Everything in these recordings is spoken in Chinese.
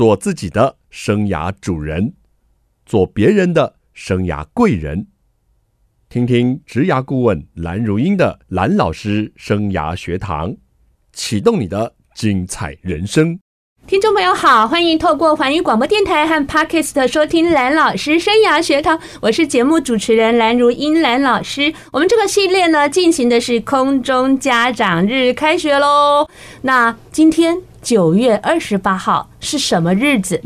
做自己的生涯主人，做别人的生涯贵人。听听职涯顾问蓝如英的蓝老师生涯学堂，启动你的精彩人生。听众朋友好，欢迎透过环宇广播电台和 Podcast 收听蓝老师生涯学堂，我是节目主持人蓝如英蓝老师。我们这个系列呢，进行的是空中家长日，开学喽。那今天九月二十八号是什么日子？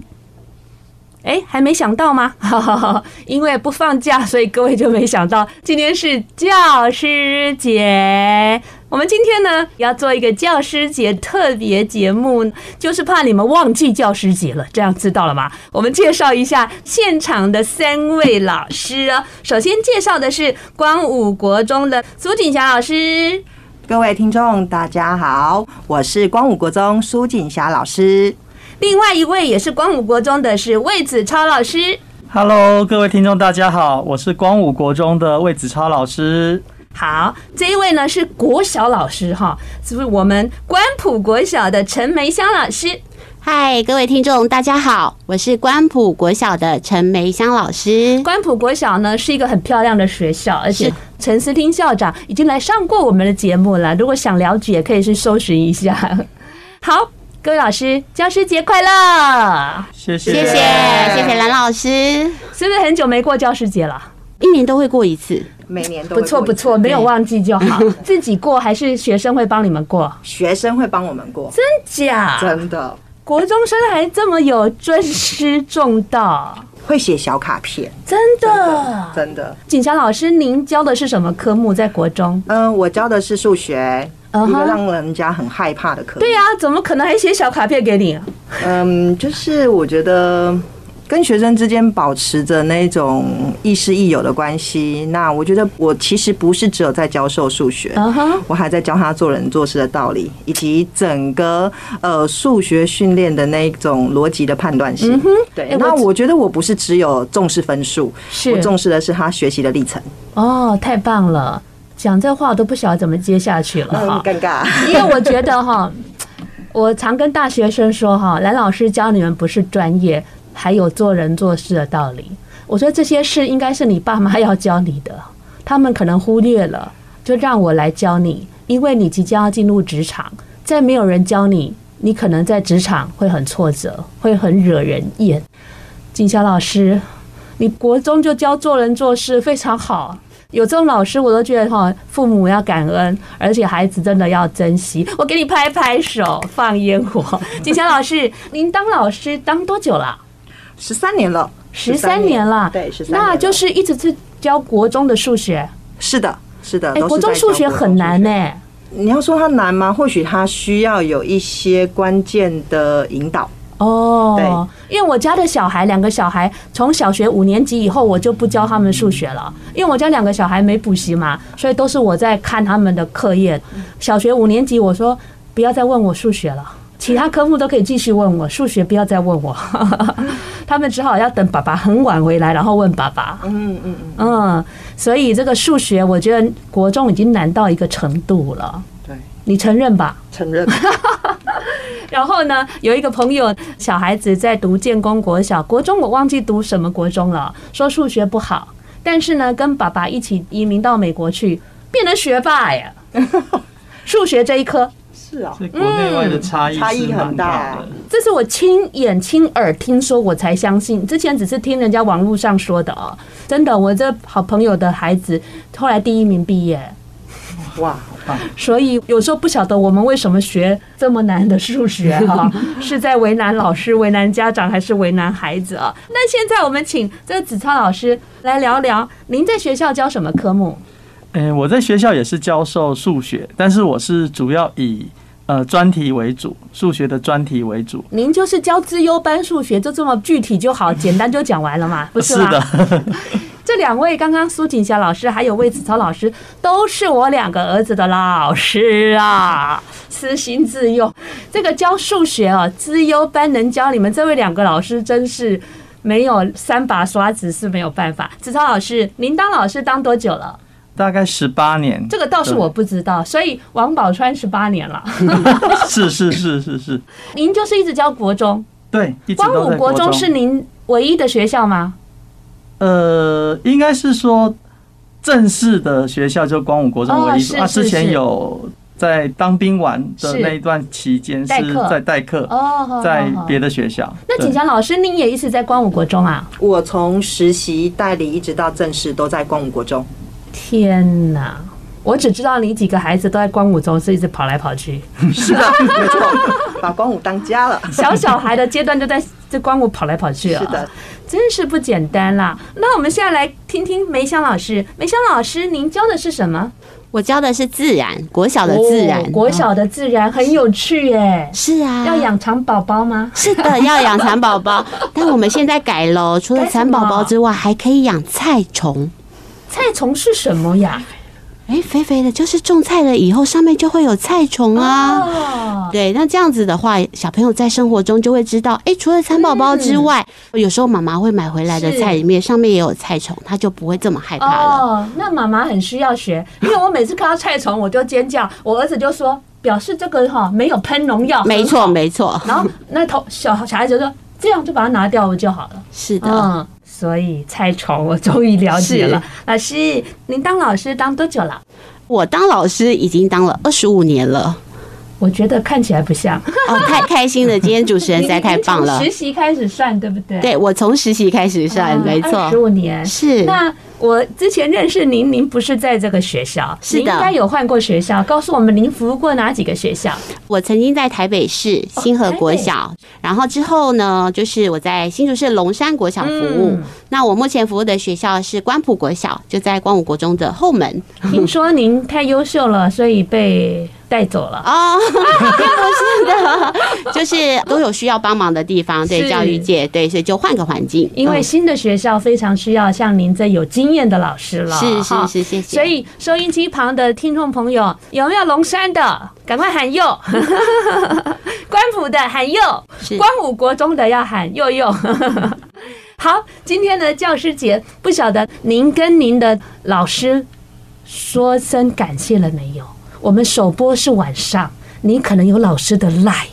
哎，还没想到吗？哈哈哈，因为不放假，所以各位就没想到今天是教师节。我们今天呢要做一个教师节特别节目，就是怕你们忘记教师节了。这样知道了吗？我们介绍一下现场的三位老师哦。首先介绍的是光武国中的苏锦霞老师。各位听众，大家好，我是光武国中苏锦霞老师。另外一位也是光武国中的是魏子超老师。Hello，各位听众，大家好，我是光武国中的魏子超老师。好，这一位呢是国小老师哈，是不是我们关埔国小的陈梅香老师？嗨，各位听众，大家好，我是关埔国小的陈梅香老师。关埔国小呢是一个很漂亮的学校，而且陈思听校长已经来上过我们的节目了。如果想了解，可以去搜寻一下。好，各位老师，教师节快乐！谢谢，谢谢，谢谢蓝老师。是不是很久没过教师节了？一年都会过一次。每年都不错不错，没有忘记就好。自己过还是学生会帮你们过？学生会帮我们过，真假？真的。国中生还这么有尊师重道，会写小卡片，真的真的。景霞老师，您教的是什么科目在国中？嗯，我教的是数学，一个让人家很害怕的科目。对呀，怎么可能还写小卡片给你？嗯，就是我觉得。跟学生之间保持着那种亦师亦友的关系，那我觉得我其实不是只有在教授数学，我还在教他做人做事的道理，以及整个呃数学训练的那种逻辑的判断性。对，那我觉得我不是只有重视分数，我重视的是他学习的历程。哦，太棒了！讲这话我都不晓得怎么接下去了，很尴尬。因为我觉得哈，我常跟大学生说哈，蓝老师教你们不是专业。还有做人做事的道理，我说这些事应该是你爸妈要教你的，他们可能忽略了，就让我来教你，因为你即将要进入职场，再没有人教你，你可能在职场会很挫折，会很惹人厌。锦霞老师，你国中就教做人做事非常好，有这种老师我都觉得哈，父母要感恩，而且孩子真的要珍惜。我给你拍拍手，放烟火。锦霞老师，您当老师当多久了？十三年了，十三年了，对，十三，那就是一直是教国中的数学。是的，是的。哎，国中数学很难呢。你要说它难吗？或许它需要有一些关键的引导。哦，对，因为我家的小孩，两个小孩从小学五年级以后，我就不教他们数学了，因为我家两个小孩没补习嘛，所以都是我在看他们的课业。小学五年级，我说不要再问我数学了。其他科目都可以继续问我，数学不要再问我。他们只好要等爸爸很晚回来，然后问爸爸。嗯嗯嗯。所以这个数学，我觉得国中已经难到一个程度了。对，你承认吧？承认。然后呢，有一个朋友小孩子在读建功国小，国中我忘记读什么国中了，说数学不好，但是呢，跟爸爸一起移民到美国去，变成学霸呀。数学这一科。是啊，国内外的差异差异很大。这是我亲眼亲耳听说，我才相信。之前只是听人家网络上说的哦。真的，我这好朋友的孩子后来第一名毕业。哇，所以有时候不晓得我们为什么学这么难的数学哈，是在为难老师、为难家长，还是为难孩子啊？那现在我们请这个子超老师来聊聊，您在学校教什么科目？嗯，我在学校也是教授数学，但是我是主要以。呃，专题为主，数学的专题为主。您就是教资优班数学，就这么具体就好，简单就讲完了嘛，不是吗？是的。这两位刚刚苏锦霞老师还有魏子超老师，都是我两个儿子的老师啊，私心自用。这个教数学哦，资优班能教你们这位两个老师，真是没有三把刷子是没有办法。子超老师，您当老师当多久了？大概十八年，这个倒是我不知道，所以王宝钏十八年了。是是是是是，您就是一直教国中，对，一直光武国中是您唯一的学校吗？呃，应该是说正式的学校就光武国中唯一所。哦是啊，之前有在当兵完的那一段期间是在代课，哦，在别的学校。那景祥老师，您也一直在光武国中啊？我从实习代理一直到正式都在光武国中。天哪！我只知道你几个孩子都在光武中，是一直跑来跑去。是的，没错，把光武当家了。小小孩的阶段就在这光武跑来跑去啊，是的，真是不简单啦。那我们现在来听听梅香老师，梅香老师，您教的是什么？我教的是自然，国小的自然，哦国小的自然很有趣耶。是啊，要养蚕宝宝吗？是的，要养蚕宝宝。但我们现在改了，除了蚕宝宝之外，还可以养菜虫。菜虫是什么呀？哎，肥肥的，就是种菜了以后，上面就会有菜虫啊。哦，对，那这样子的话，小朋友在生活中就会知道，哎，除了蚕宝宝之外，有时候妈妈会买回来的菜里面上面也有菜虫，他就不会这么害怕了。哦，那妈妈很需要学，因为我每次看到菜虫我就尖叫，我儿子就说表示这个哈没有喷农药，没错，没错。然后那头小小孩子就说这样就把它拿掉了就好了。是的。嗯，所以菜虫我终于了解了。老师，您当老师当多久了？我当老师已经当了二十五年了。我觉得看起来不像哦，太 开心了！今天主持人实在太棒了。实习开始算对不对？对，我从实习开始算，没错，十五年是。那我之前认识您，您不是在这个学校，是的，应该有换过学校。告诉我们，您服务过哪几个学校？我曾经在台北市新和国小，然后之后呢，就是我在新竹市龙山国小服务。那我目前服务的学校是关埔国小，就在光武国中的后门。听说您太优秀了，所以被带走了哦，不是的，就是都有需要帮忙的地方，对教育界，对，所以就换个环境。因为新的学校非常需要像您这有经验的老师了，是是是，谢谢。所以收音机旁的听众朋友，有没有龙山的？赶快喊右，官府的喊右，光武国中的要喊右右。好，今天的教师节，不晓得您跟您的老师说声感谢了没有？我们首播是晚上，你可能有老师的赖，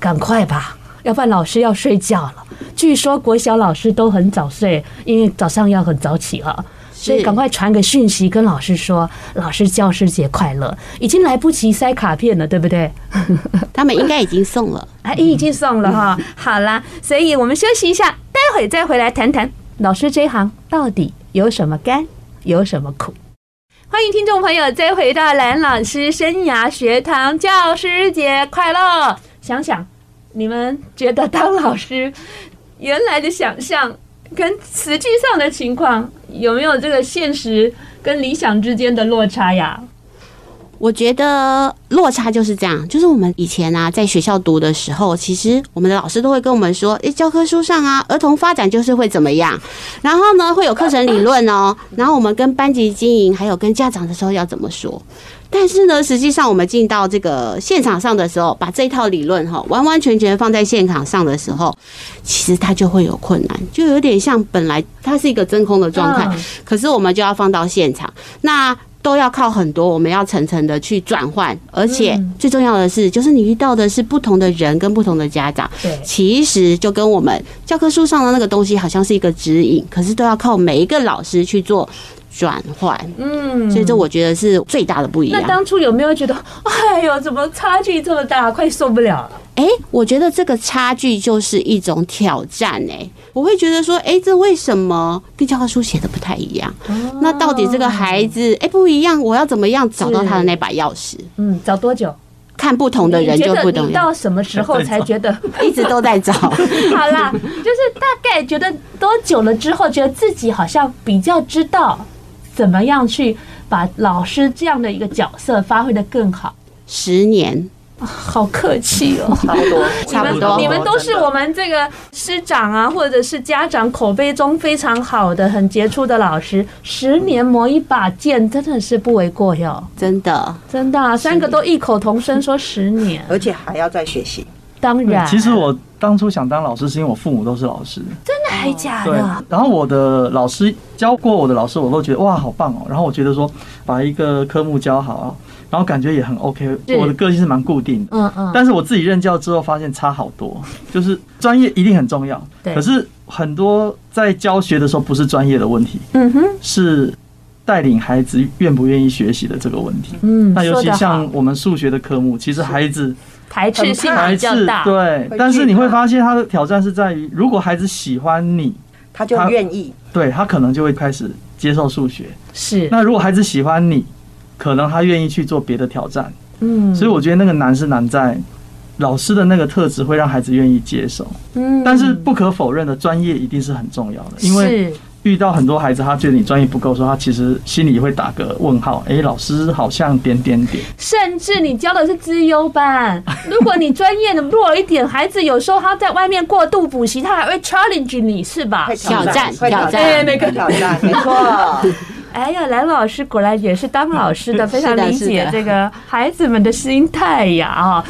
赶快吧，要不然老师要睡觉了。据说国小老师都很早睡，因为早上要很早起了，所以赶快传个讯息跟老师说：“老师教师节快乐！”已经来不及塞卡片了，对不对？他们应该已经送了，哎，已经送了哈。好啦，所以我们休息一下，待会再回来谈谈老师这一行到底有什么甘，有什么苦。欢迎听众朋友再回到蓝老师生涯学堂，教师节快乐！想想你们觉得当老师原来的想象跟实际上的情况有没有这个现实跟理想之间的落差呀？我觉得落差就是这样，就是我们以前啊，在学校读的时候，其实我们的老师都会跟我们说，诶，教科书上啊，儿童发展就是会怎么样，然后呢，会有课程理论哦，然后我们跟班级经营还有跟家长的时候要怎么说，但是呢，实际上我们进到这个现场上的时候，把这套理论哈，完完全全放在现场上的时候，其实它就会有困难，就有点像本来它是一个真空的状态，可是我们就要放到现场，那。都要靠很多，我们要层层的去转换，而且最重要的是，就是你遇到的是不同的人跟不同的家长。对，其实就跟我们教科书上的那个东西好像是一个指引，可是都要靠每一个老师去做转换。嗯，所以这我觉得是最大的不一样。那当初有没有觉得，哎呦，怎么差距这么大，快受不了了？哎，我觉得这个差距就是一种挑战。哎，我会觉得说，哎，这为什么跟教科书写的不太一样？那到底这个孩子，哎，不一样，我要怎么样找到他的那把钥匙？嗯，找多久？看不同的人就不同。你到什么时候才觉得一直都在找？好啦，就是大概觉得多久了之后，觉得自己好像比较知道怎么样去把老师这样的一个角色发挥的更好。十年。好客气哦，差不多，差不多。你们都是我们这个师长啊，或者是家长口碑中非常好的、很杰出的老师。十年磨一把剑，真的是不为过哟。真的，真的啊，三个都异口同声说十年，而且还要再学习。当然，其实我当初想当老师，是因为我父母都是老师。真的还假了？对。然后我的老师教过我的老师，我都觉得哇，好棒哦。然后我觉得说，把一个科目教好啊。然后感觉也很 OK。我的个性是蛮固定的，嗯嗯。但是我自己任教之后发现差好多，就是专业一定很重要，可是很多在教学的时候不是专业的问题，嗯哼，是带领孩子愿不愿意学习的这个问题。嗯，那尤其像我们数学的科目，其实孩子排斥性比较大，对。但是你会发现他的挑战是在于，如果孩子喜欢你，他就愿意，对他可能就会开始。接受数学。是，那如果孩子喜欢你，可能他愿意去做别的挑战，嗯，所以我觉得那个难是难在老师的那个特质会让孩子愿意接受，嗯，但是不可否认的专业一定是很重要的，因为遇到很多孩子，他觉得你专业不够，说他其实心里会打个问号，哎，老师好像点点点，甚至你教的是资优班，如果你专业的弱一点，孩子有时候他在外面过度补习，他还会 challenge 你是吧？挑战，挑战，哎，那个挑战，没错。哎呀，蓝老师果然也是当老师的，非常理解这个孩子们的心态呀啊！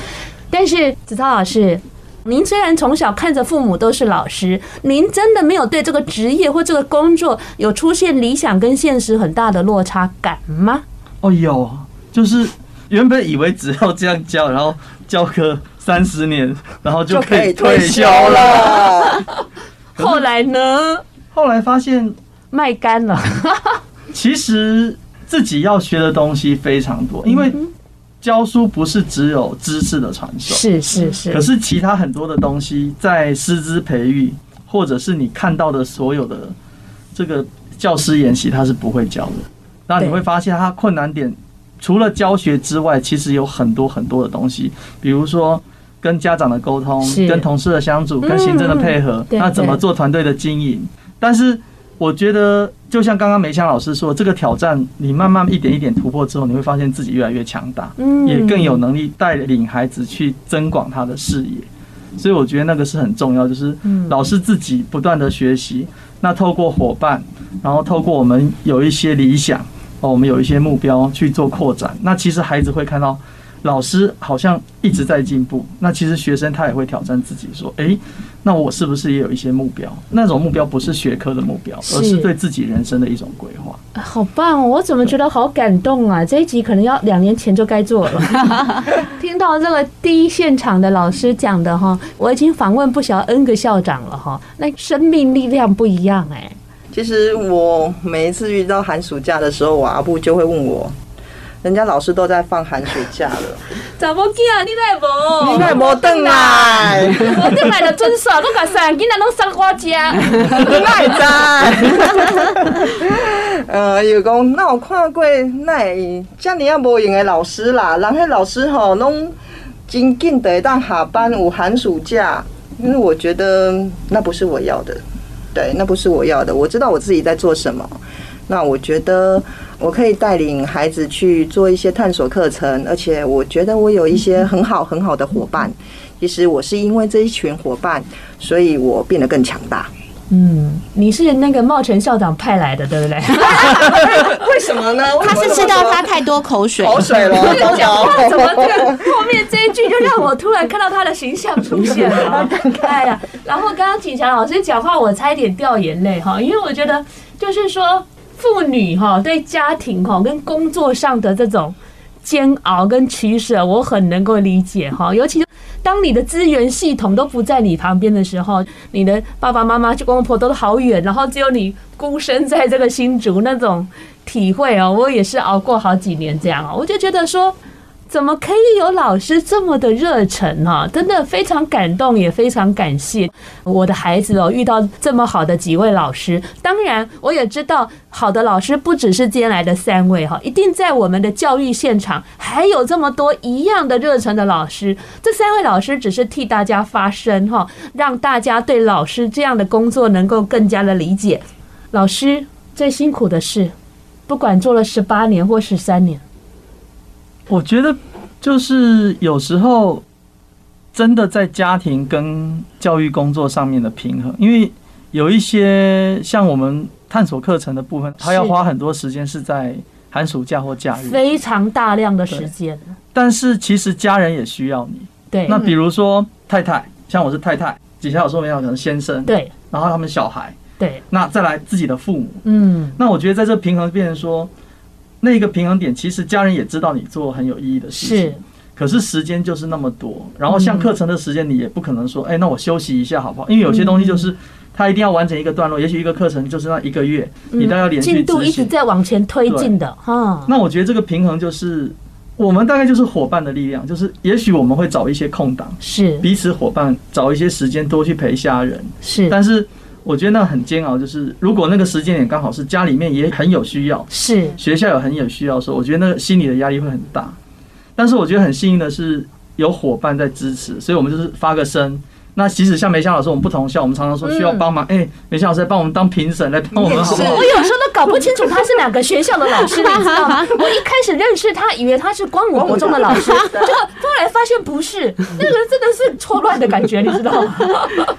但是子超老师。您虽然从小看着父母都是老师，您真的没有对这个职业或这个工作有出现理想跟现实很大的落差感吗？哦，有，就是原本以为只要这样教，然后教个三十年，然后就可以退休了。后来呢？后来发现卖干了。其实自己要学的东西非常多，因为。教书不是只有知识的传授，是是是。可是其他很多的东西，在师资培育，或者是你看到的所有的这个教师研习，他是不会教的。那你会发现，他困难点除了教学之外，其实有很多很多的东西，比如说跟家长的沟通，跟同事的相处，跟行政的配合，那怎么做团队的经营？但是。我觉得就像刚刚梅香老师说，这个挑战你慢慢一点一点突破之后，你会发现自己越来越强大，也更有能力带领孩子去增广他的视野。所以我觉得那个是很重要，就是老师自己不断的学习，那透过伙伴，然后透过我们有一些理想，哦，我们有一些目标去做扩展，那其实孩子会看到。老师好像一直在进步，那其实学生他也会挑战自己，说：“诶，那我是不是也有一些目标？那种目标不是学科的目标，而是对自己人生的一种规划。”好棒哦！我怎么觉得好感动啊？这一集可能要两年前就该做了。听到这个第一现场的老师讲的哈，我已经访问不晓得 N 个校长了哈，那生命力量不一样哎。其实我每一次遇到寒暑假的时候，我阿布就会问我。人家老师都在放寒暑假了，怎么见啊？你来无？你来无等来？我等来就准耍，搁甲三囡仔拢送我家。你哪会知？呃，又讲那有看过那遮尔啊无用的老师啦，人迄老师吼拢真紧的当下班有寒暑假，因为我觉得那不是我要的，对，那不是我要的。我知道我自己在做什么。那我觉得我可以带领孩子去做一些探索课程，而且我觉得我有一些很好很好的伙伴。其实我是因为这一群伙伴，所以我变得更强大。嗯，你是那个茂成校长派来的，对不对？为什么呢？他是吃到他太多口水，口水了。讲话怎么这个后面这一句就让我突然看到他的形象出现了？哎呀，然后刚刚景祥老师讲话，我差一点掉眼泪哈，因为我觉得就是说。妇女哈对家庭哈跟工作上的这种煎熬跟取舍，我很能够理解哈。尤其当你的资源系统都不在你旁边的时候，你的爸爸妈妈、公公婆都好远，然后只有你孤身在这个新竹，那种体会哦，我也是熬过好几年这样哦，我就觉得说。怎么可以有老师这么的热忱呢？真的非常感动，也非常感谢我的孩子哦，遇到这么好的几位老师。当然，我也知道好的老师不只是今天来的三位哈，一定在我们的教育现场还有这么多一样的热忱的老师。这三位老师只是替大家发声哈，让大家对老师这样的工作能够更加的理解。老师最辛苦的事，不管做了十八年或十三年。我觉得就是有时候真的在家庭跟教育工作上面的平衡，因为有一些像我们探索课程的部分，他要花很多时间是在寒暑假或假日，非常大量的时间。但是其实家人也需要你。对。那比如说太太，像我是太太，底下有时候没有可能先生。对。然后他们小孩。对。那再来自己的父母。嗯。那我觉得在这平衡变成说。那个平衡点，其实家人也知道你做很有意义的事情，是，可是时间就是那么多，然后像课程的时间，你也不可能说，哎，那我休息一下好不好？因为有些东西就是。他一定要完成一个段落，也许一个课程就是那一个月，你都要连续进度一直在往前推进的哈。那我觉得这个平衡就是我们大概就是伙伴的力量，就是也许我们会找一些空档，是彼此伙伴找一些时间多去陪家人，是。但是我觉得那很煎熬，就是如果那个时间点刚好是家里面也很有需要，是学校有很有需要的时候，我觉得那个心理的压力会很大。但是我觉得很幸运的是有伙伴在支持，所以我们就是发个声。那其实像梅香老师，我们不同校，我们常常说需要帮忙。哎、嗯，梅香老师来帮我们当评审，来帮我们好不好？我有时候都搞不清楚他是哪个学校的老师，你知道吗？我一开始认识他，以为他是光武国中的老师，就后来发现不是，那个人真的是错乱的感觉，你知道吗？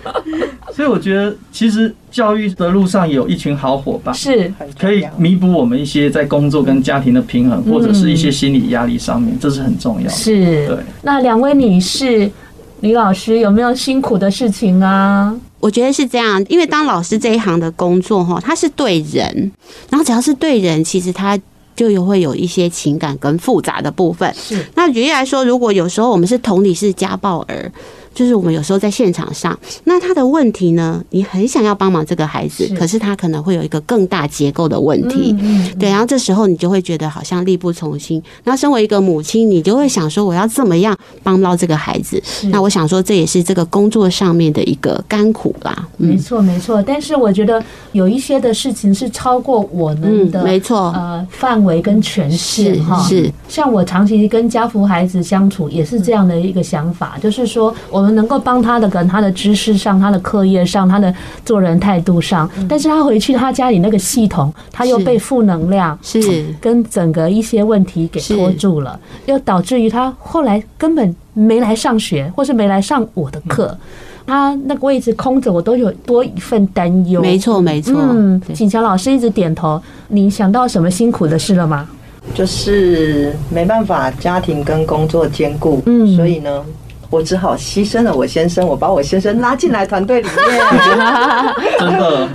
所以我觉得，其实教育的路上有一群好伙伴，是可以弥补我们一些在工作跟家庭的平衡，或者是一些心理压力上面，这是很重要的。是，对。那两位女士。李老师有没有辛苦的事情啊？我觉得是这样，因为当老师这一行的工作哈，他是对人，然后只要是对人，其实他就有会有一些情感跟复杂的部分。是，那举例来说，如果有时候我们是同理是家暴儿。就是我们有时候在现场上，那他的问题呢，你很想要帮忙这个孩子，可是他可能会有一个更大结构的问题，对，然后这时候你就会觉得好像力不从心。那身为一个母亲，你就会想说，我要怎么样帮到这个孩子？那我想说，这也是这个工作上面的一个甘苦啦。没错，没错。但是我觉得有一些的事情是超过我们的，没错，呃，范围跟权限哈。是，像我长期跟家福孩子相处，也是这样的一个想法，就是说我。我们能够帮他的，跟他的知识上、他的课业上、他的做人态度上，但是他回去他家里那个系统，他又被负能量是跟整个一些问题给拖住了，又导致于他后来根本没来上学，或是没来上我的课，他那个位置空着，我都有多一份担忧。没错，没错。嗯，锦乔老师一直点头。你想到什么辛苦的事了吗？就是没办法家庭跟工作兼顾，嗯，所以呢。我只好牺牲了我先生，我把我先生拉进来团队里面，真的，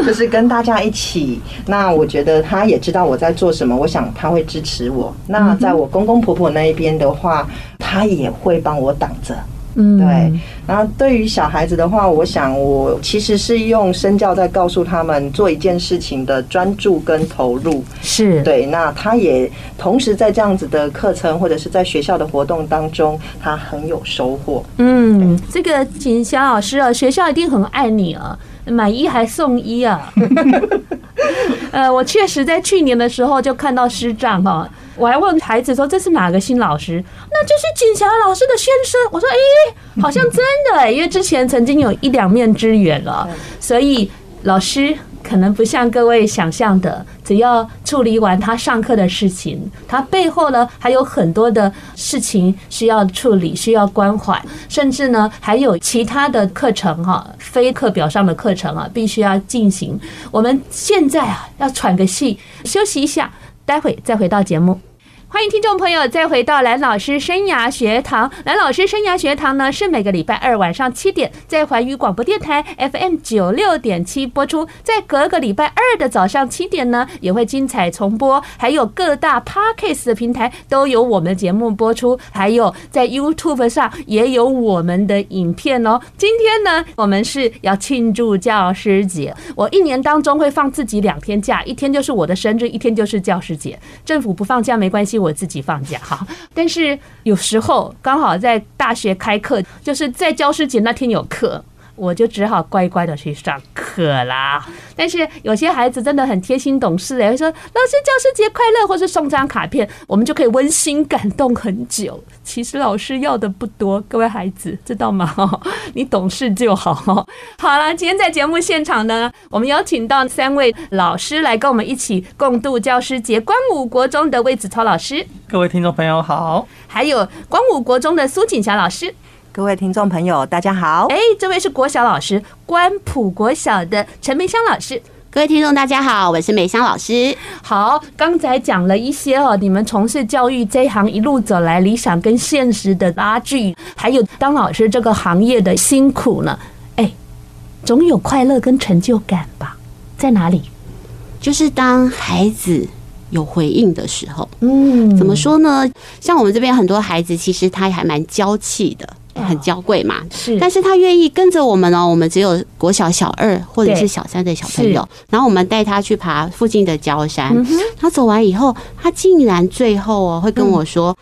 就是跟大家一起。那我觉得他也知道我在做什么，我想他会支持我。那在我公公婆婆那一边的话，他也会帮我挡着。嗯，对。然后对于小孩子的话，我想我其实是用身教在告诉他们做一件事情的专注跟投入。是对。那他也同时在这样子的课程或者是在学校的活动当中，他很有收获。嗯，这个锦霞老师啊，学校一定很爱你啊，买一还送一啊。呃，我确实在去年的时候就看到师长哈。我还问孩子说，这是哪个新老师？那就是锦霞老师的先生。我说，哎，好像真的哎，因为之前曾经有一两面之缘了，所以老师可能不像各位想象的，只要处理完他上课的事情，他背后呢还有很多的事情需要处理，需要关怀，甚至呢还有其他的课程哈，非课表上的课程啊，必须要进行。我们现在啊要喘个气，休息一下，待会再回到节目。欢迎听众朋友再回到蓝老师生涯学堂。蓝老师生涯学堂呢，是每个礼拜二晚上七点在环宇广播电台 FM 九六点七播出，在隔个礼拜二的早上七点呢，也会精彩重播。还有各大 Podcast 的平台都有我们的节目播出，还有在 YouTube 上也有我们的影片哦。今天呢，我们是要庆祝教师节。我一年当中会放自己两天假，一天就是我的生日，一天就是教师节。政府不放假没关系。我自己放假哈，但是有时候刚好在大学开课，就是在教师节那天有课。我就只好乖乖的去上课啦。但是有些孩子真的很贴心懂事哎，会说老师教师节快乐，或是送张卡片，我们就可以温馨感动很久。其实老师要的不多，各位孩子知道吗？你懂事就好。好了，今天在节目现场呢，我们邀请到三位老师来跟我们一起共度教师节。光武国中的魏子超老师，各位听众朋友好；还有光武国中的苏锦霞老师。各位听众朋友，大家好！哎，这位是国小老师，关埔国小的陈梅香老师。各位听众，大家好，我是梅香老师。好，刚才讲了一些哦，你们从事教育这一行一路走来，理想跟现实的拉锯，还有当老师这个行业的辛苦呢。哎，总有快乐跟成就感吧？在哪里？就是当孩子有回应的时候。嗯，怎么说呢？像我们这边很多孩子，其实他还蛮娇气的。很娇贵嘛，是，但是他愿意跟着我们哦。我们只有国小小二或者是小三的小朋友，然后我们带他去爬附近的郊山。他走完以后，他竟然最后哦会跟我说：“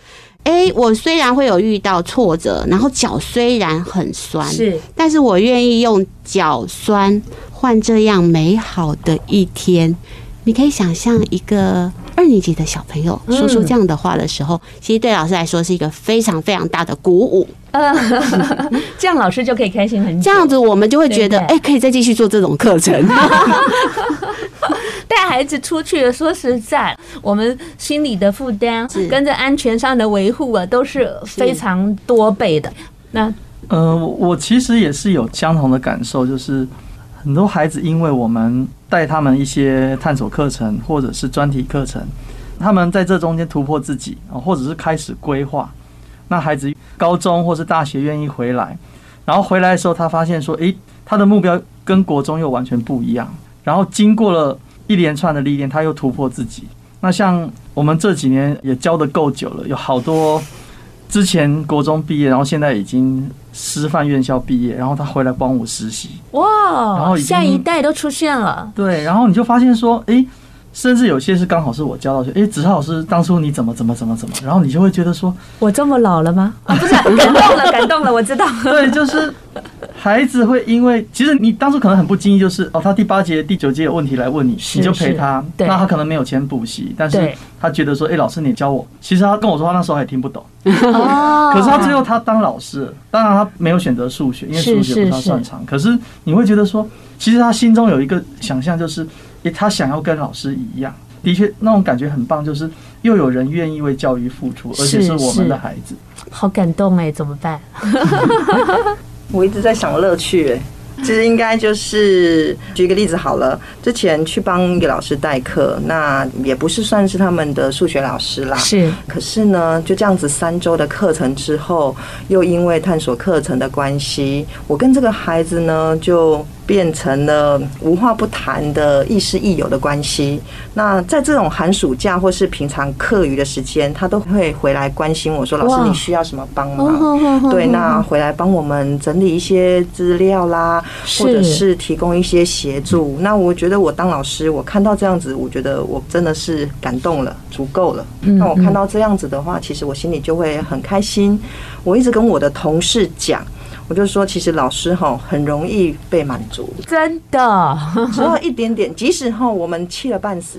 哎，我虽然会有遇到挫折，然后脚虽然很酸，是，但是我愿意用脚酸换这样美好的一天。”你可以想象一个二年级的小朋友说出这样的话的时候，其实对老师来说是一个非常非常大的鼓舞。嗯，这样老师就可以开心很久。这样子我们就会觉得，哎，可以再继续做这种课程。带孩子出去，说实在，我们心理的负担跟着安全上的维护啊，都是非常多倍的。那呃，我其实也是有相同的感受，就是。很多孩子因为我们带他们一些探索课程或者是专题课程，他们在这中间突破自己啊，或者是开始规划。那孩子高中或是大学愿意回来，然后回来的时候，他发现说，诶，他的目标跟国中又完全不一样。然后经过了一连串的历练，他又突破自己。那像我们这几年也教得够久了，有好多。之前国中毕业，然后现在已经师范院校毕业，然后他回来帮我实习。哇！然后下一代都出现了。对，然后你就发现说，哎，甚至有些是刚好是我教到学，哎，子超老师当初你怎么怎么怎么怎么，然后你就会觉得说，我这么老了吗？啊，不是，感动了，感动了，我知道。对，就是。孩子会因为其实你当初可能很不经意，就是哦，他第八节、第九节有问题来问你，你就陪他。那他可能没有钱补习，但是他觉得说，哎，老师你教我。其实他跟我说话那时候还听不懂。哦。可是他最后他当老师，当然他没有选择数学，因为数学不是他擅长。可是你会觉得说，其实他心中有一个想象，就是诶，他想要跟老师一样。的确，那种感觉很棒，就是又有人愿意为教育付出，而且是我们的孩子。好感动哎，怎么办？我一直在想乐趣，哎，其实应该就是举一个例子好了。之前去帮一个老师代课，那也不是算是他们的数学老师啦。是，可是呢，就这样子三周的课程之后，又因为探索课程的关系，我跟这个孩子呢就。变成了无话不谈的亦师亦友的关系。那在这种寒暑假或是平常课余的时间，他都会回来关心我说：“老师，你需要什么帮忙？”对，那回来帮我们整理一些资料啦，或者是提供一些协助。那我觉得我当老师，我看到这样子，我觉得我真的是感动了，足够了。那我看到这样子的话，其实我心里就会很开心。我一直跟我的同事讲。我就说，其实老师哈很容易被满足，真的，只要一点点，即使哈我们气了半死，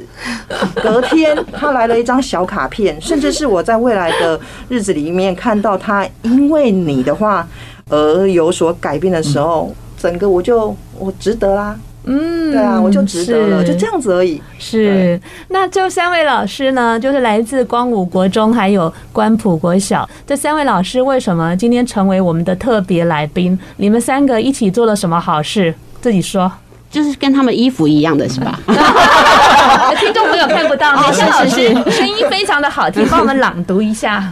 隔天他来了一张小卡片，甚至是我在未来的日子里面看到他因为你的话而有所改变的时候，整个我就我值得啦。嗯，对啊，我就值得了，就这样子而已。是，那这三位老师呢，就是来自光武国中还有关埔国小。这三位老师为什么今天成为我们的特别来宾？你们三个一起做了什么好事？自己说，就是跟他们衣服一样的是吧？听众朋友看不到，美香老师声音非常的好听，帮我们朗读一下。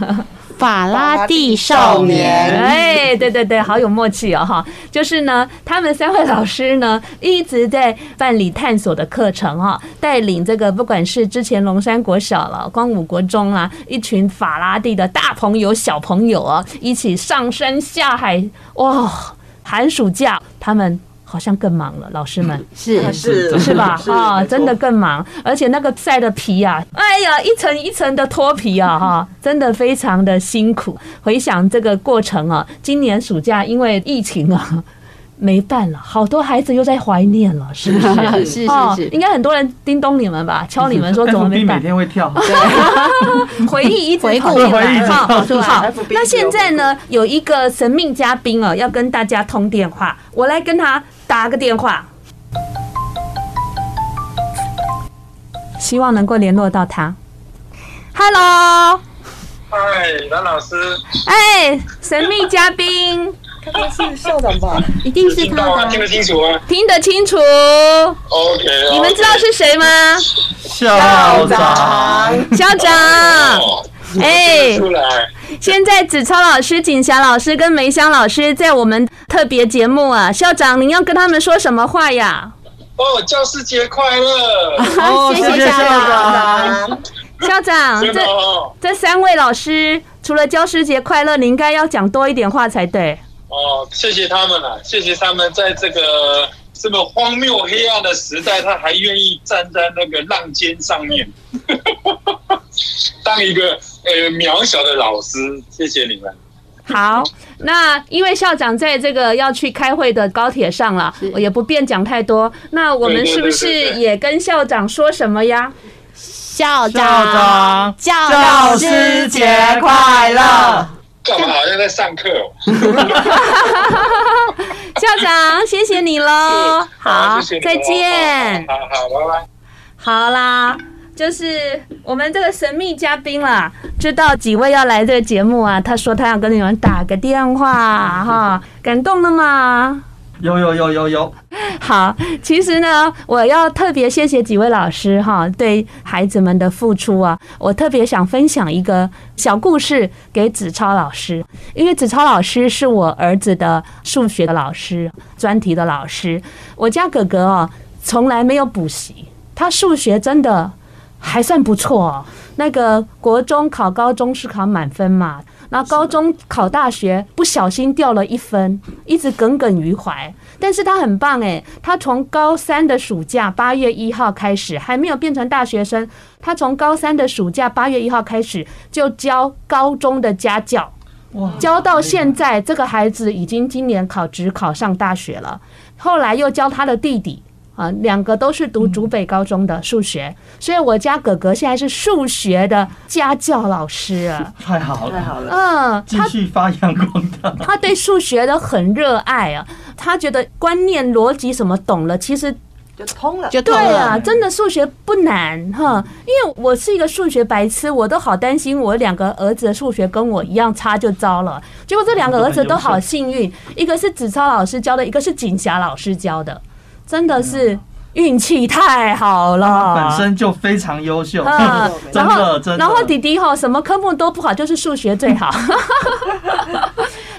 法拉第少年，哎，对对对，好有默契哦，哈，就是呢，他们三位老师呢一直在办理探索的课程哈，带领这个不管是之前龙山国小了、光武国中啦，一群法拉第的大朋友、小朋友啊，一起上山下海，哇，寒暑假他们。好像更忙了，老师们是是是吧？啊，真的更忙，而且那个晒的皮啊，哎呀，一层一层的脱皮啊，哈，真的非常的辛苦。回想这个过程啊，今年暑假因为疫情啊。没办了，好多孩子又在怀念了，是不是？是是是，应该很多人叮咚你们吧，敲你们说 怎么没办？每天会跳，回忆一直跑进来，好，好。那现在呢，有一个神秘嘉宾啊，要跟大家通电话，我来跟他打个电话，希望能够联络到他。Hello，嗨，蓝老师，哎，神秘嘉宾。他是校长吧？一定是他的。听得清楚吗？听得清楚。OK。你们知道是谁吗？校长。校长。哎。现在子超老师、景霞老师跟梅香老师在我们特别节目啊，校长，您要跟他们说什么话呀？哦，教师节快乐！哦，谢谢校长。校长，这这三位老师除了教师节快乐，你应该要讲多一点话才对。哦，谢谢他们啊，谢谢他们在这个这么荒谬黑暗的时代，他还愿意站在那个浪尖上面，当一个呃渺小的老师。谢谢你们。好，那因为校长在这个要去开会的高铁上了，我也不便讲太多。那我们是不是也跟校长说什么呀？校长，教师节快乐！干嘛好像在上课哦？校长，谢谢你喽。好，再见。好好，拜拜。好啦。就是我们这个神秘嘉宾啦，知道几位要来这个节目啊？他说他要跟你们打个电话哈，感动了吗？有有有有有。好，其实呢，我要特别谢谢几位老师哈，对孩子们的付出啊，我特别想分享一个小故事给子超老师，因为子超老师是我儿子的数学的老师，专题的老师。我家哥哥哦，从来没有补习，他数学真的。还算不错哦，那个国中考高中是考满分嘛，然后高中考大学不小心掉了一分，一直耿耿于怀。但是他很棒诶，他从高三的暑假八月一号开始，还没有变成大学生，他从高三的暑假八月一号开始就教高中的家教，教到现在，这个孩子已经今年考职考上大学了，后来又教他的弟弟。啊，两个都是读竹北高中的数学，所以我家哥哥现在是数学的家教老师啊，太好了，太好了，嗯，继续发扬光大。他对数学都很热爱啊，他觉得观念、逻辑什么懂了，其实就通了，就对啊，真的数学不难哈。因为我是一个数学白痴，我都好担心我两个儿子的数学跟我一样差就糟了。结果这两个儿子都好幸运，一个是子超老师教的，一个是景霞老师教的。真的是运气太好了，本身就非常优秀，真的，真的。然后弟弟哈，什么科目都不好，就是数学最好。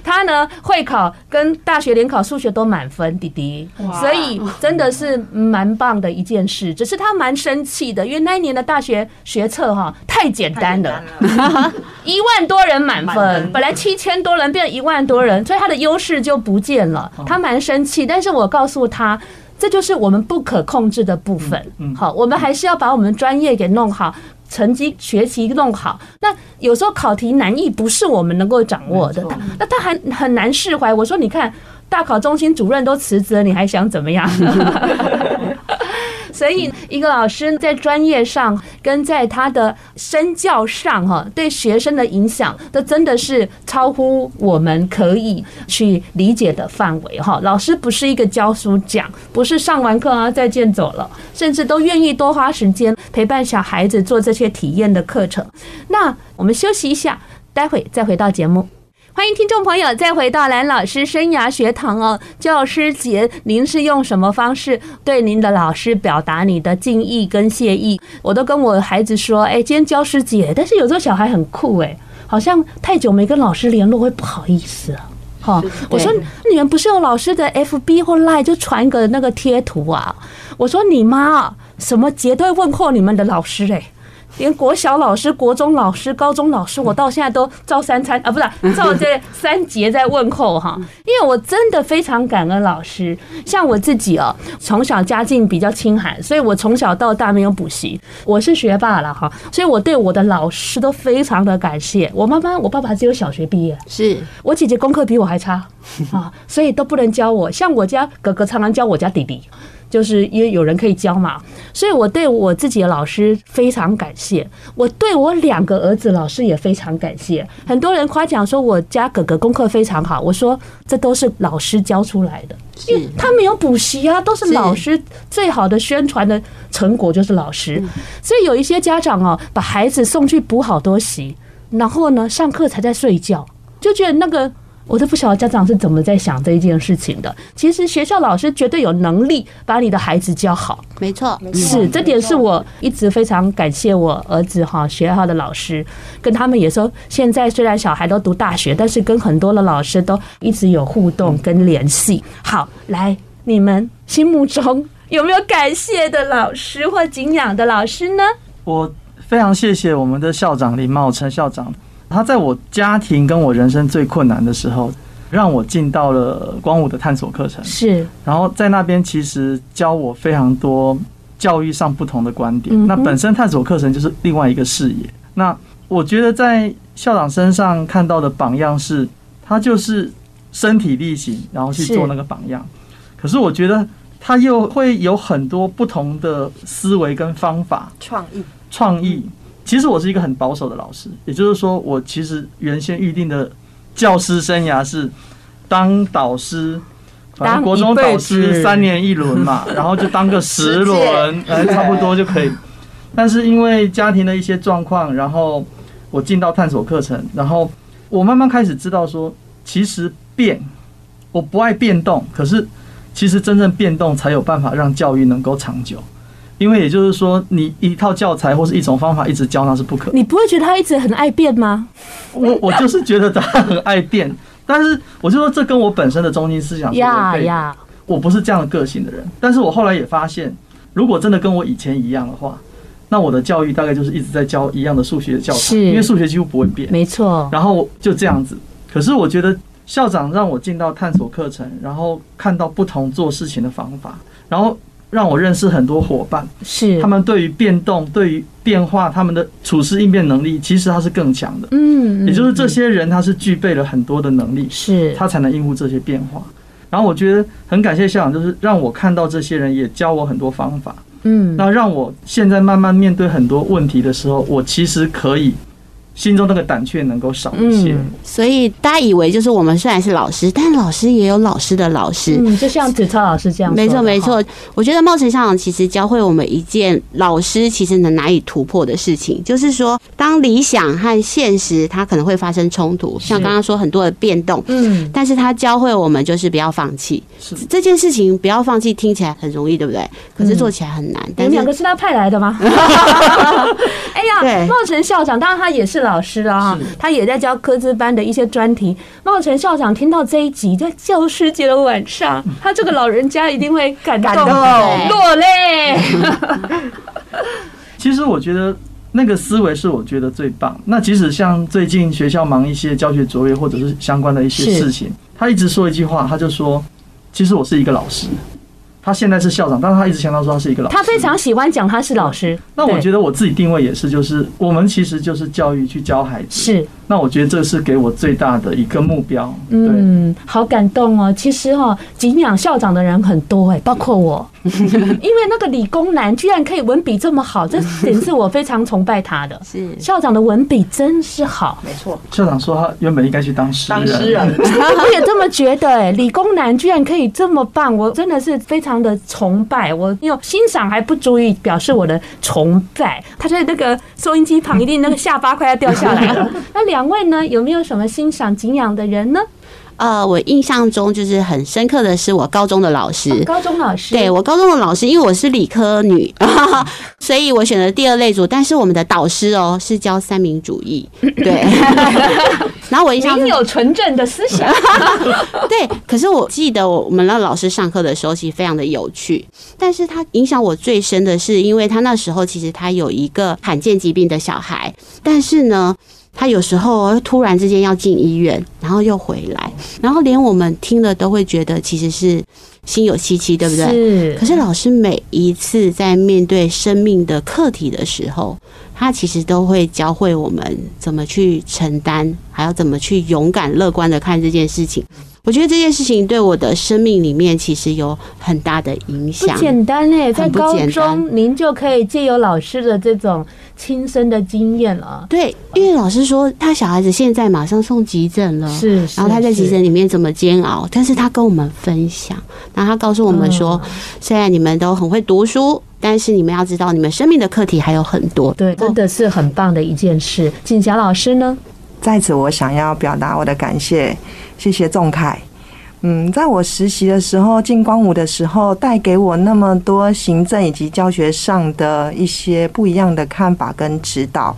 他呢，会考跟大学联考数学都满分，弟弟，所以真的是蛮棒的一件事。只是他蛮生气的，因为那一年的大学学测哈太简单了，一万多人满分，本来七千多人变成一万多人，所以他的优势就不见了。他蛮生气，但是我告诉他。这就是我们不可控制的部分。好，我们还是要把我们专业给弄好，成绩学习弄好。那有时候考题难易不是我们能够掌握的，那他还很难释怀。我说，你看，大考中心主任都辞职了，你还想怎么样？所以，一个老师在专业上跟在他的身教上，哈，对学生的影响，都真的是超乎我们可以去理解的范围，哈。老师不是一个教书匠，不是上完课啊再见走了，甚至都愿意多花时间陪伴小孩子做这些体验的课程。那我们休息一下，待会再回到节目。欢迎听众朋友再回到蓝老师生涯学堂哦。教师节，您是用什么方式对您的老师表达你的敬意跟谢意？我都跟我孩子说，哎，今天教师节，但是有时候小孩很酷哎，好像太久没跟老师联络会不好意思啊。哈，我说你们不是有老师的 FB 或 Line 就传个那个贴图啊？我说你妈什么节都会问候你们的老师哎。连国小老师、国中老师、高中老师，我到现在都照三餐啊，不是照这三节在问候哈。因为我真的非常感恩老师，像我自己哦，从小家境比较清寒，所以我从小到大没有补习，我是学霸了哈。所以我对我的老师都非常的感谢。我妈妈、我爸爸只有小学毕业，是我姐姐功课比我还差啊，所以都不能教我。像我家哥哥常常教我家弟弟。就是因为有人可以教嘛，所以我对我自己的老师非常感谢。我对我两个儿子老师也非常感谢。很多人夸奖说我家哥哥功课非常好，我说这都是老师教出来的，因为他没有补习啊，都是老师最好的宣传的成果就是老师。所以有一些家长哦，把孩子送去补好多习，然后呢上课才在睡觉，就觉得那个。我都不晓得家长是怎么在想这一件事情的。其实学校老师绝对有能力把你的孩子教好，没错，是这点是我一直非常感谢我儿子哈学校的老师，跟他们也说，现在虽然小孩都读大学，但是跟很多的老师都一直有互动跟联系。好，来，你们心目中有没有感谢的老师或敬仰的老师呢？我非常谢谢我们的校长林茂成校长，他在我家庭跟我人生最困难的时候，让我进到了光武的探索课程。是，然后在那边其实教我非常多教育上不同的观点。那本身探索课程就是另外一个视野。那我觉得在校长身上看到的榜样是，他就是身体力行，然后去做那个榜样。可是我觉得他又会有很多不同的思维跟方法，创意。创意，其实我是一个很保守的老师，也就是说，我其实原先预定的教师生涯是当导师，反正国中导师三年一轮嘛，然后就当个十轮，哎，差不多就可以。但是因为家庭的一些状况，然后我进到探索课程，然后我慢慢开始知道说，其实变，我不爱变动，可是其实真正变动才有办法让教育能够长久。因为也就是说，你一套教材或是一种方法一直教，那是不可。你不会觉得他一直很爱变吗？我我就是觉得他很爱变，但是我就说这跟我本身的中心思想是违背。我不是这样的个性的人，但是我后来也发现，如果真的跟我以前一样的话，那我的教育大概就是一直在教一样的数学的教材，因为数学几乎不会变。没错。然后就这样子。可是我觉得校长让我进到探索课程，然后看到不同做事情的方法，然后。让我认识很多伙伴，是他们对于变动、对于变化，他们的处事应变能力，其实他是更强的。嗯，也就是这些人，他是具备了很多的能力，是他才能应付这些变化。然后我觉得很感谢校长，就是让我看到这些人，也教我很多方法。嗯，那让我现在慢慢面对很多问题的时候，我其实可以。心中那个胆怯能够少一些，嗯，所以大家以为就是我们虽然是老师，但老师也有老师的老师，嗯，就像子超老师这样，没错没错。我觉得茂成校长其实教会我们一件老师其实能难以突破的事情，就是说，当理想和现实它可能会发生冲突，像刚刚说很多的变动，嗯，但是他教会我们就是不要放弃，是这件事情不要放弃，听起来很容易，对不对？可是做起来很难。你们两个是他派来的吗？哎呀，茂成校长，当然他也是。老师了哈，他也在教科资班的一些专题。茂成校长听到这一集，在教师节的晚上，他这个老人家一定会感动落泪。其实我觉得那个思维是我觉得最棒。那即使像最近学校忙一些教学作业或者是相关的一些事情，他一直说一句话，他就说：“其实我是一个老师。”他现在是校长，但是他一直强调说他是一个老师。他非常喜欢讲他是老师。那我觉得我自己定位也是，就是我们其实就是教育去教孩子。是。那我觉得这是给我最大的一个目标。嗯，好感动哦。其实哈，敬仰校长的人很多哎，包括我。因为那个理工男居然可以文笔这么好，这点是我非常崇拜他的。是。校长的文笔真是好。没错。校长说他原本应该去当诗人。当诗人。我也这么觉得哎，理工男居然可以这么棒，我真的是非常的崇拜。我用欣赏还不足以表示我的崇拜。他在那个收音机旁，一定那个下巴快要掉下来了。那两。两位呢，有没有什么欣赏敬仰的人呢？呃，我印象中就是很深刻的是我高中的老师，哦、高中老师，对我高中的老师，因为我是理科女，所以我选了第二类组。但是我们的导师哦是教三民主义，对。然后我印象有纯正的思想，对。可是我记得我们那老师上课的时候其实非常的有趣，但是他影响我最深的是，因为他那时候其实他有一个罕见疾病的小孩，但是呢。他有时候突然之间要进医院，然后又回来，然后连我们听了都会觉得其实是心有戚戚，对不对？是。可是老师每一次在面对生命的课题的时候，他其实都会教会我们怎么去承担，还要怎么去勇敢乐观的看这件事情。我觉得这件事情对我的生命里面其实有很大的影响。不简单哎，在高中您就可以借由老师的这种。亲身的经验了，对，因为老师说他小孩子现在马上送急诊了，是，然后他在急诊里面怎么煎熬，但是他跟我们分享，然后他告诉我们说，虽然你们都很会读书，但是你们要知道，你们生命的课题还有很多，对，真的是很棒的一件事。景霞老师呢，在此我想要表达我的感谢，谢谢仲恺。嗯，在我实习的时候，进光武的时候，带给我那么多行政以及教学上的一些不一样的看法跟指导。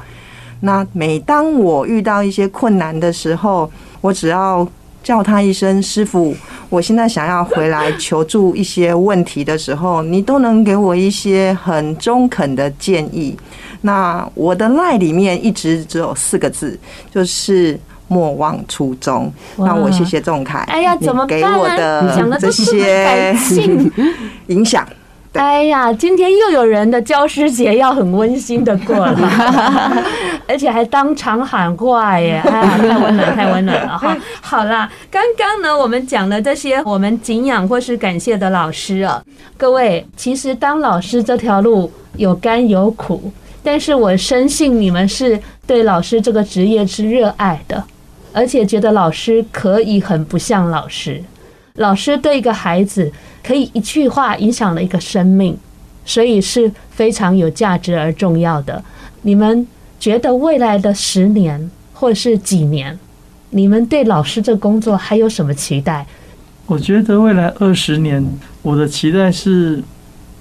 那每当我遇到一些困难的时候，我只要叫他一声师傅，我现在想要回来求助一些问题的时候，你都能给我一些很中肯的建议。那我的 LINE 里面一直只有四个字，就是莫忘初衷。那我谢谢仲凯，哎呀，怎么给我的这些影响？哎呀，今天又有人的教师节要很温馨的过了，而且还当场喊话耶！哎呀，太温暖，太温暖了哈！好啦，刚刚呢，我们讲了这些我们敬仰或是感谢的老师啊，各位，其实当老师这条路有甘有苦，但是我深信你们是对老师这个职业是热爱的，而且觉得老师可以很不像老师。老师对一个孩子可以一句话影响了一个生命，所以是非常有价值而重要的。你们觉得未来的十年或是几年，你们对老师这工作还有什么期待？我觉得未来二十年，我的期待是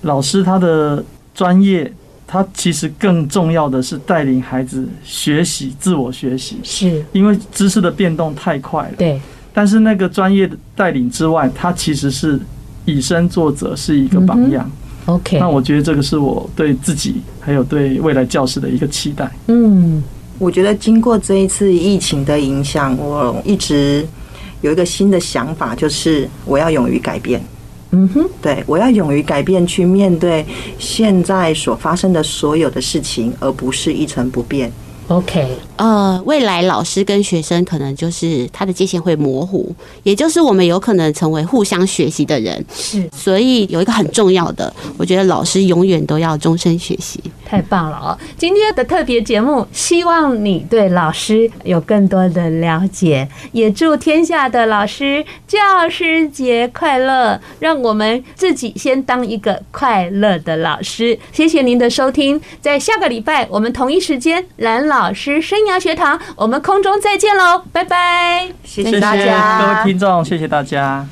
老师他的专业，他其实更重要的是带领孩子学习、自我学习，是因为知识的变动太快了。对。但是那个专业的带领之外，他其实是以身作则，是一个榜样。OK，那我觉得这个是我对自己还有对未来教师的一个期待。嗯，我觉得经过这一次疫情的影响，我一直有一个新的想法，就是我要勇于改变。嗯哼，对，我要勇于改变，去面对现在所发生的所有的事情，而不是一成不变。OK，呃，未来老师跟学生可能就是他的界限会模糊，也就是我们有可能成为互相学习的人。是，所以有一个很重要的，我觉得老师永远都要终身学习。太棒了哦！今天的特别节目，希望你对老师有更多的了解，也祝天下的老师教师节快乐！让我们自己先当一个快乐的老师。谢谢您的收听，在下个礼拜我们同一时间蓝老。老师生涯学堂，我们空中再见喽，拜拜！谢谢大家，各位听众，谢谢大家。